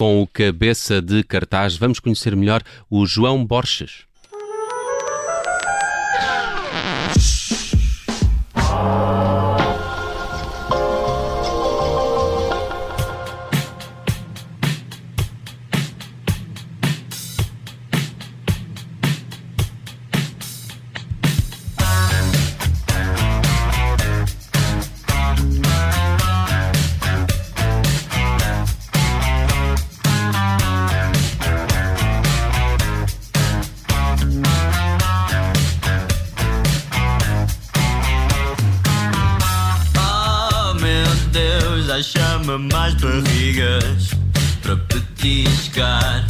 Com o cabeça de cartaz, vamos conhecer melhor o João Borges. Mais barrigas para petiscar.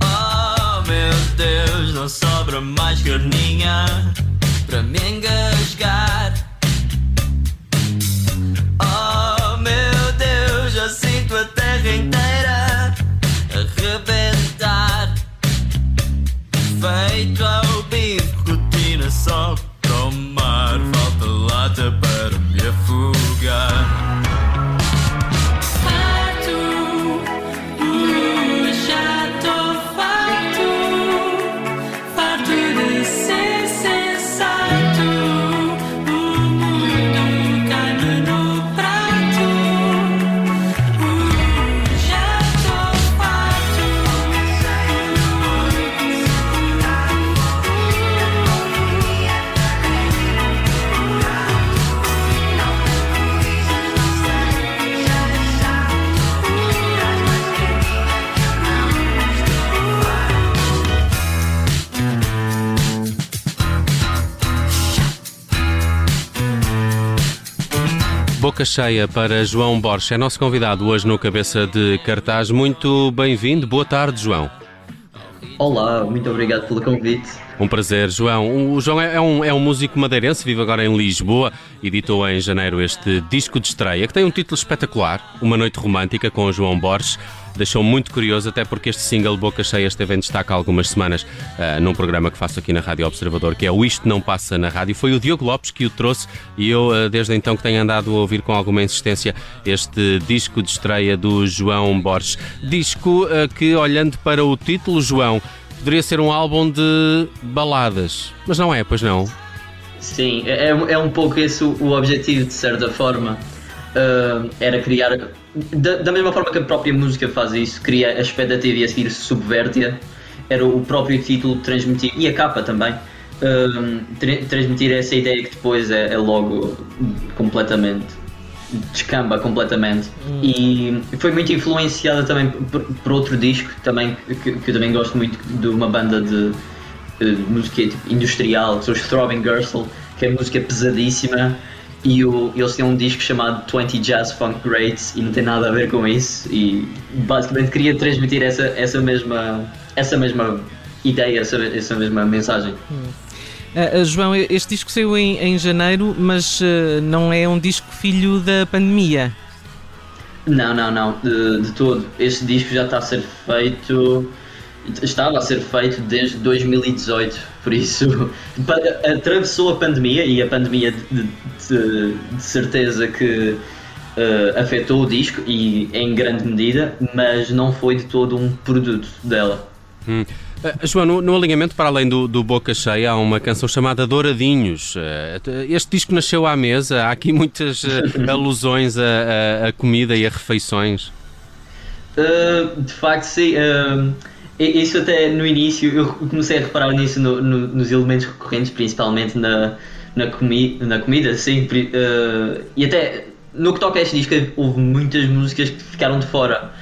Oh meu Deus, não sobra mais carninha para me engasgar. Oh meu Deus, já sinto a terra inteira a rebentar. Feito Boca cheia para João Borges, é nosso convidado hoje no Cabeça de Cartaz. Muito bem-vindo, boa tarde, João. Olá, muito obrigado pelo convite. Um prazer, João. O João é um, é um músico madeirense, vive agora em Lisboa, editou em janeiro este disco de estreia, que tem um título espetacular, Uma Noite Romântica, com o João Borges. Deixou muito curioso, até porque este single Boca Cheia esteve em destaque há algumas semanas uh, num programa que faço aqui na Rádio Observador, que é o Isto Não Passa na Rádio. Foi o Diogo Lopes que o trouxe e eu, uh, desde então, que tenho andado a ouvir com alguma insistência este disco de estreia do João Borges. Disco uh, que, olhando para o título, João, poderia ser um álbum de baladas, mas não é, pois não? Sim, é, é um pouco esse o objetivo, de certa forma. Uh, era criar, da, da, mesma forma que a própria música faz isso, cria a expectativa e a seguir subverte-a, era o próprio título transmitir, e a capa também, tra transmitir essa ideia que depois é, é logo completamente descamba completamente hum. e foi muito influenciada também por, por outro disco também que, que, eu também gosto muito de uma banda de, de música tipo, industrial que são os Throbbing Gersel que é música pesadíssima e o, eles têm um disco chamado 20 Jazz Funk Greats e não tem nada a ver com isso e basicamente queria transmitir essa, essa, mesma, essa mesma ideia, essa, essa mesma mensagem. Hum. Uh, João, este disco saiu em, em janeiro, mas uh, não é um disco filho da pandemia. Não, não, não, de, de todo. Este disco já está a ser feito. Estava a ser feito desde 2018, por isso atravessou a pandemia e a pandemia de, de, de certeza que uh, afetou o disco e em grande medida, mas não foi de todo um produto dela. Hum. Uh, João, no, no, alinhamento para além do, do, Boca Cheia há uma canção chamada Douradinhos. Uh, este disco nasceu à mesa, há aqui muitas uh, alusões a, a, a, comida e a refeições. de facto, sim. Isso até no início, eu comecei a reparar nisso no, no, nos elementos recorrentes, principalmente na, na, comi na comida, sim. e até no que toca a este disco, houve muitas músicas que ficaram de fora.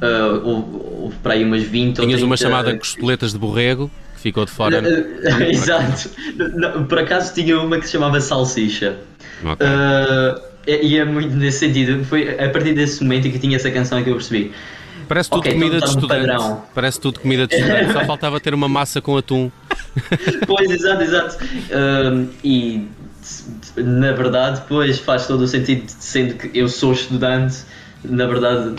Uh, houve, houve para aí umas 20 Tinhas ou 30... uma chamada costeletas de borrego que ficou de fora. Uh, exato. Não, por acaso tinha uma que se chamava salsicha. Okay. Uh, e é muito nesse sentido. Foi a partir desse momento que tinha essa canção que eu percebi. Parece tudo okay, comida então de estudante. Padrão. Parece tudo comida de estudante. Só faltava ter uma massa com atum. pois, exato, exato. e na verdade, depois faz todo o sentido, sendo que eu sou estudante, na verdade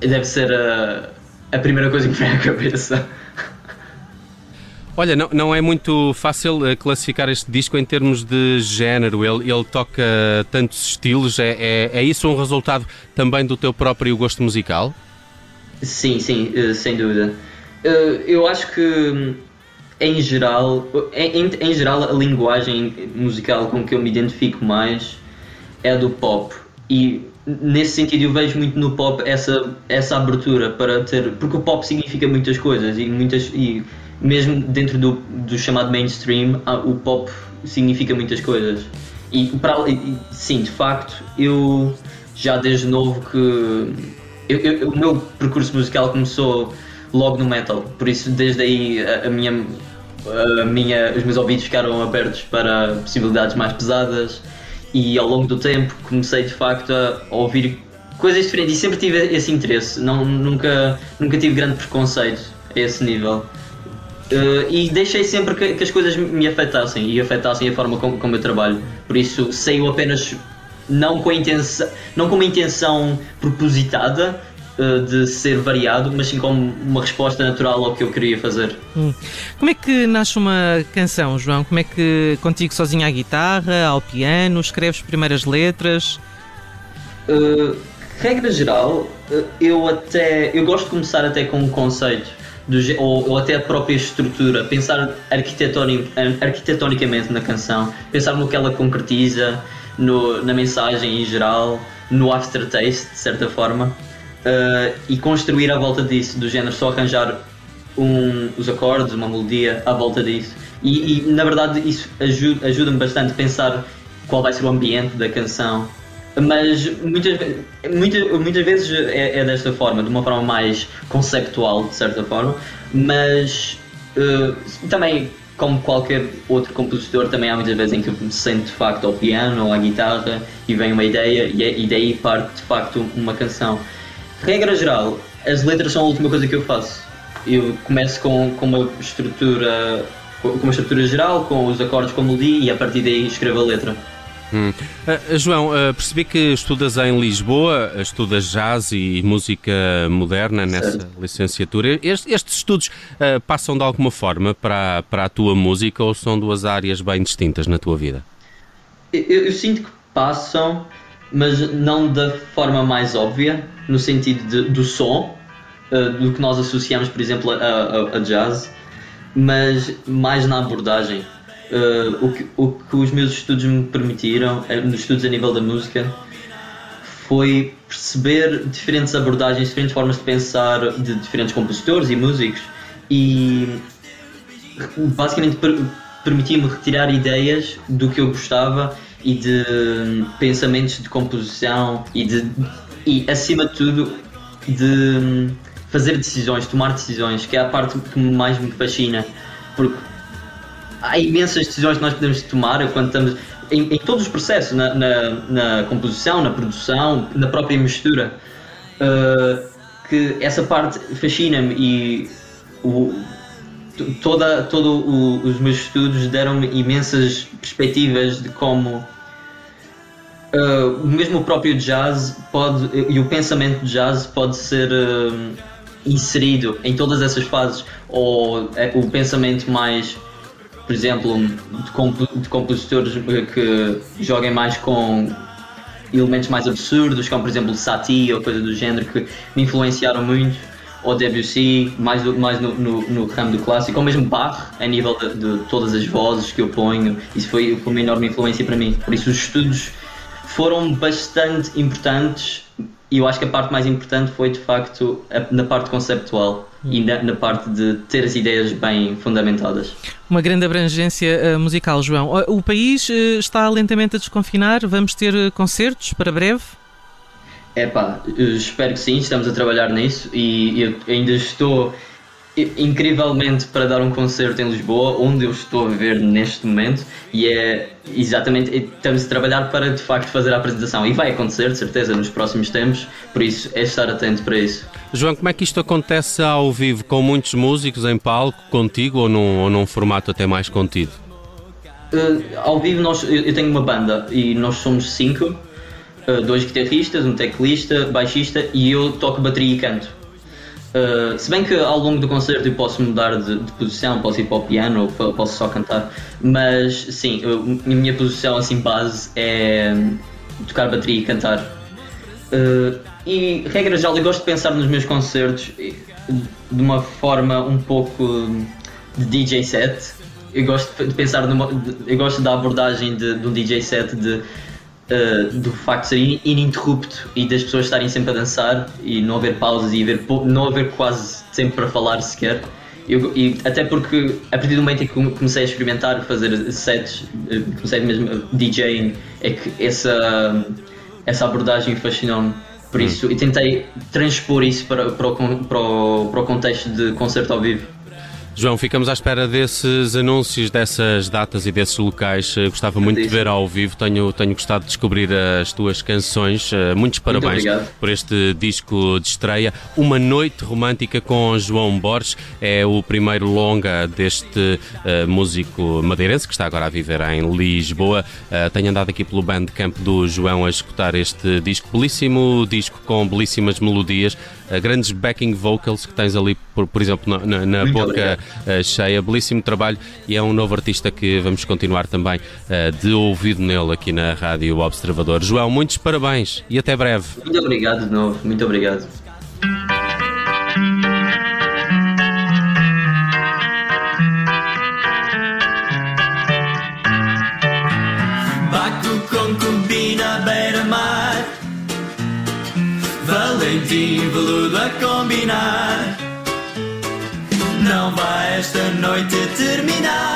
deve ser a, a primeira coisa que me vem à cabeça. Olha, não, não é muito fácil uh, classificar este disco em termos de género. Ele, ele toca tantos estilos. É, é, é isso um resultado também do teu próprio gosto musical? Sim, sim, uh, sem dúvida. Uh, eu acho que em geral, em, em, geral a linguagem musical com que eu me identifico mais é do pop e nesse sentido eu vejo muito no pop essa essa abertura para ter porque o pop significa muitas coisas e muitas e mesmo dentro do, do chamado mainstream o pop significa muitas coisas e para sim de facto eu já desde novo que eu, eu, o meu percurso musical começou logo no metal, por isso desde aí a, a minha, a minha, os meus ouvidos ficaram abertos para possibilidades mais pesadas e ao longo do tempo comecei de facto a ouvir coisas diferentes e sempre tive esse interesse, não, nunca, nunca tive grande preconceito a esse nível. Uh, e deixei sempre que, que, as coisas me afetassem e afetassem a forma como, como eu trabalho. Por isso saiu apenas não com, a intenção, não com uma intenção propositada, eh, de ser variado, mas sim como uma resposta natural ao que eu queria fazer. Hum. Como é que nasce uma canção, João? Como é que contigo sozinho à guitarra, ao piano, escreves primeiras letras? Uh, regra geral, uh, eu até eu gosto de começar até com um conceito do, ou, ou, até a própria estrutura, pensar arquitetonic, arquitetonicamente na canção, pensar no que ela concretiza, no, na mensagem em geral, no aftertaste, de certa forma uh, e construir à volta disso, do género só arranjar um, os acordes, uma melodia à volta disso. E, e na verdade isso ajuda-me ajuda bastante a pensar qual vai ser o ambiente da canção. Mas muitas, muitas, muitas vezes é, é desta forma, de uma forma mais conceptual, de certa forma, mas uh, também como qualquer outro compositor, também há muitas vezes em que me sento de facto ao piano ou à guitarra e vem uma ideia e, é, e daí parte de facto uma canção. Regra geral, as letras são a última coisa que eu faço. Eu começo com, com uma estrutura com uma estrutura geral, com os acordes como melodia e a partir daí escrevo a letra. Hum. Uh, João, uh, percebi que estudas em Lisboa, estudas jazz e música moderna nessa certo. licenciatura. Estes, estes estudos uh, passam de alguma forma para, para a tua música ou são duas áreas bem distintas na tua vida? Eu, eu sinto que passam, mas não da forma mais óbvia, no sentido de, do som, do que nós associamos, por exemplo, a, a, a jazz, mas mais na abordagem. Uh, o, que, o que os meus estudos me permitiram, uh, nos estudos a nível da música, foi perceber diferentes abordagens, diferentes formas de pensar de diferentes compositores e músicos e basicamente per permitia-me retirar ideias do que eu gostava e de pensamentos de composição e de e acima de tudo de fazer decisões, tomar decisões, que é a parte que mais me fascina, porque há imensas decisões que nós podemos tomar quando estamos em, em todos os processos, na, na, na, composição, na produção, na própria mistura, uh, que essa parte fascina-me e o, toda, todo os meus estudos deram-me imensas perspectivas de como uh, mesmo o próprio jazz pode e o pensamento de jazz pode ser uh, inserido em todas essas fases ou é, o pensamento mais por exemplo de, comp de compositores que joguem mais com elementos mais absurdos como por exemplo Satie ou coisa do género que me influenciaram muito ou Debussy, mais, do, mais no, no, no, ramo do clássico, ou mesmo Bach, a nível de, de, todas as vozes que eu ponho, isso foi, foi uma enorme influência para mim. Por isso, os estudos foram bastante importantes e eu acho que a parte mais importante foi de facto na parte conceptual e na, na, parte de ter as ideias bem fundamentadas. Uma grande abrangência uh, musical, João. O país uh, está lentamente a desconfinar, vamos ter uh, concertos para breve? É pá, espero que sim, estamos a trabalhar nisso e eu ainda estou incrivelmente para dar um concerto em Lisboa, onde eu estou a viver neste momento, e é exatamente, estamos a trabalhar para de facto fazer a apresentação, e vai acontecer de certeza nos próximos tempos, por isso é estar atento para isso. João, como é que isto acontece ao vivo, com muitos músicos em palco, contigo ou num, ou num formato até mais contido? Uh, ao vivo nós, eu tenho uma banda e nós somos cinco, uh, dois guitarristas, um teclista, baixista e eu toco bateria e canto. Uh, se bem que ao longo do concerto eu posso mudar de, de posição, posso ir para o piano ou posso só cantar, mas sim, eu, a minha posição assim base é tocar bateria e cantar. Uh, e regra geral, eu gosto de pensar nos meus concertos de uma forma um pouco de DJ set. Eu gosto de pensar numa, eu gosto da abordagem de, de um DJ set de uh, do facto de ser ininterrupto e das pessoas estarem sempre a dançar e não haver pausas e haver, não haver quase tempo para falar sequer. Eu, e até porque a partir do momento em que comecei a experimentar fazer sets, eh, comecei mesmo DJing, é que essa, essa abordagem fascinou-me. Por hum. isso, e tentei transpor isso para, para, o, para, o, para o contexto de concerto ao vivo. João, ficamos à espera desses anúncios, dessas datas e desses locais. Eh, gostava muito de ver ao vivo. Tenho, tenho gostado de descobrir as tuas canções. Eh, muitos parabéns muito por este disco de estreia. Uma Noite Romântica com João Borges. É o primeiro longa deste uh, músico madeirense que está agora a viver em Lisboa. Uh, tenho andado aqui pelo Bandcamp do João a escutar este disco. Belíssimo disco com belíssimas melodias. Uh, grandes backing vocals que tens ali, por, por exemplo, na, na, boca. Obrigado cheia. Belíssimo trabalho e é um novo artista que vamos continuar também uh, de ouvido nele aqui na Rádio Observador. João, muitos parabéns e até breve. Muito obrigado de novo, muito obrigado. Baco concubina beira-mar Valentim veludo a combinar não vai esta noite terminar